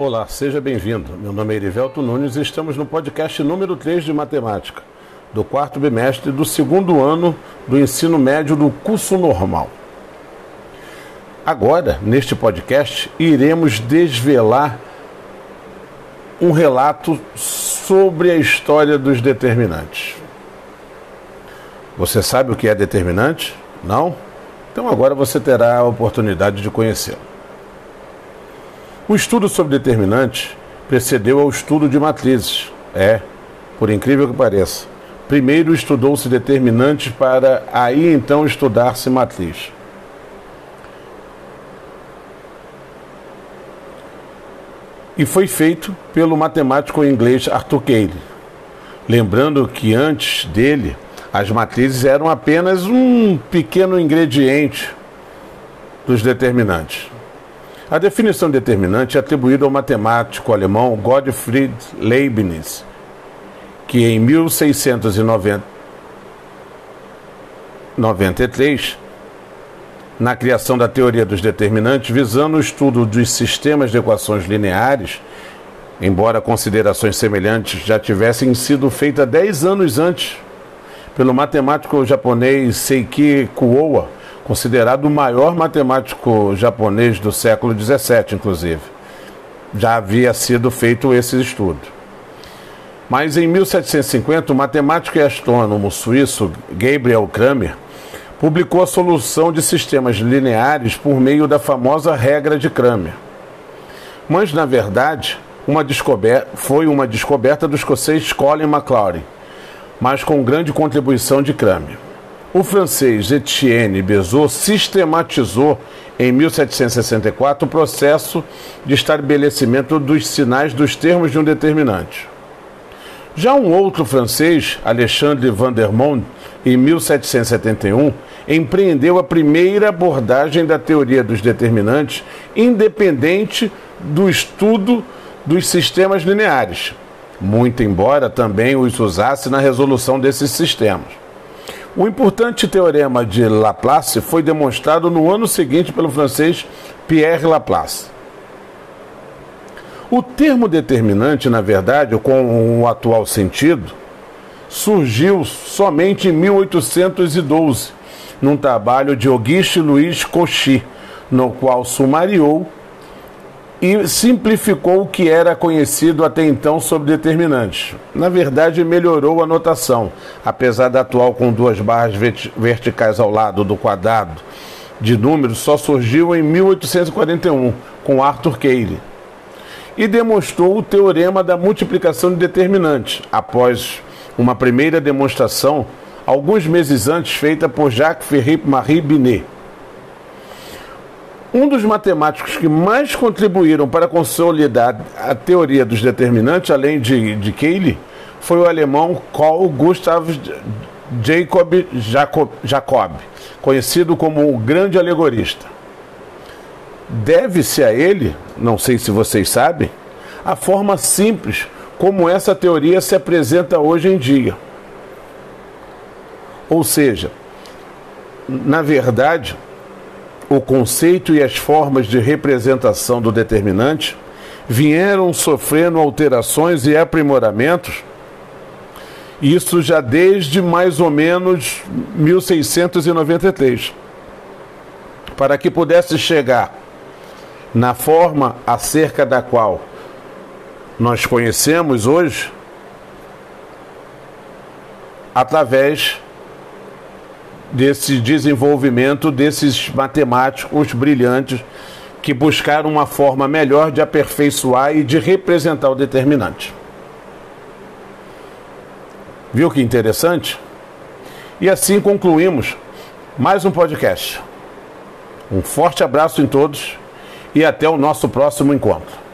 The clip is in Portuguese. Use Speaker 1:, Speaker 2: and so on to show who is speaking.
Speaker 1: Olá, seja bem-vindo. Meu nome é Erivelto Nunes e estamos no podcast número 3 de matemática, do quarto bimestre do segundo ano do ensino médio do curso normal. Agora, neste podcast, iremos desvelar um relato sobre a história dos determinantes. Você sabe o que é determinante? Não? Então agora você terá a oportunidade de conhecê-lo. O estudo sobre determinantes precedeu ao estudo de matrizes. É, por incrível que pareça. Primeiro estudou-se determinantes para aí então estudar-se matriz. E foi feito pelo matemático inglês Arthur Cayley. Lembrando que antes dele, as matrizes eram apenas um pequeno ingrediente dos determinantes. A definição determinante é atribuída ao matemático alemão Gottfried Leibniz, que em 1693, na criação da teoria dos determinantes, visando o estudo dos sistemas de equações lineares, embora considerações semelhantes já tivessem sido feitas 10 anos antes pelo matemático japonês Seiki Kuoa, considerado o maior matemático japonês do século XVII, inclusive. Já havia sido feito esse estudo. Mas em 1750, o matemático e astrônomo suíço Gabriel Kramer publicou a solução de sistemas lineares por meio da famosa regra de Kramer. Mas, na verdade, uma foi uma descoberta do escocês Colin Maclaurin, mas com grande contribuição de Kramer. O francês Etienne Bezout sistematizou em 1764 o processo de estabelecimento dos sinais dos termos de um determinante. Já um outro francês, Alexandre Van der Monde, em 1771, empreendeu a primeira abordagem da teoria dos determinantes, independente do estudo dos sistemas lineares, muito embora também os usasse na resolução desses sistemas. O importante teorema de Laplace foi demonstrado no ano seguinte pelo francês Pierre Laplace. O termo determinante, na verdade, com o atual sentido, surgiu somente em 1812, num trabalho de Auguste Louis Cauchy, no qual sumariou e simplificou o que era conhecido até então sobre determinantes. Na verdade, melhorou a notação, apesar da atual com duas barras verticais ao lado do quadrado de números, só surgiu em 1841 com Arthur Cayley. E demonstrou o teorema da multiplicação de determinantes, após uma primeira demonstração, alguns meses antes, feita por Jacques-Philippe Marie Binet. Um dos matemáticos que mais contribuíram para consolidar a teoria dos determinantes, além de, de Cayley, foi o alemão Carl Gustav Jacob Jacob, Jacob conhecido como o grande alegorista. Deve-se a ele, não sei se vocês sabem, a forma simples como essa teoria se apresenta hoje em dia. Ou seja, na verdade, o conceito e as formas de representação do determinante vieram sofrendo alterações e aprimoramentos, isso já desde mais ou menos 1693, para que pudesse chegar na forma acerca da qual nós conhecemos hoje, através desse desenvolvimento desses matemáticos brilhantes que buscaram uma forma melhor de aperfeiçoar e de representar o determinante. Viu que interessante? E assim concluímos mais um podcast. Um forte abraço em todos e até o nosso próximo encontro.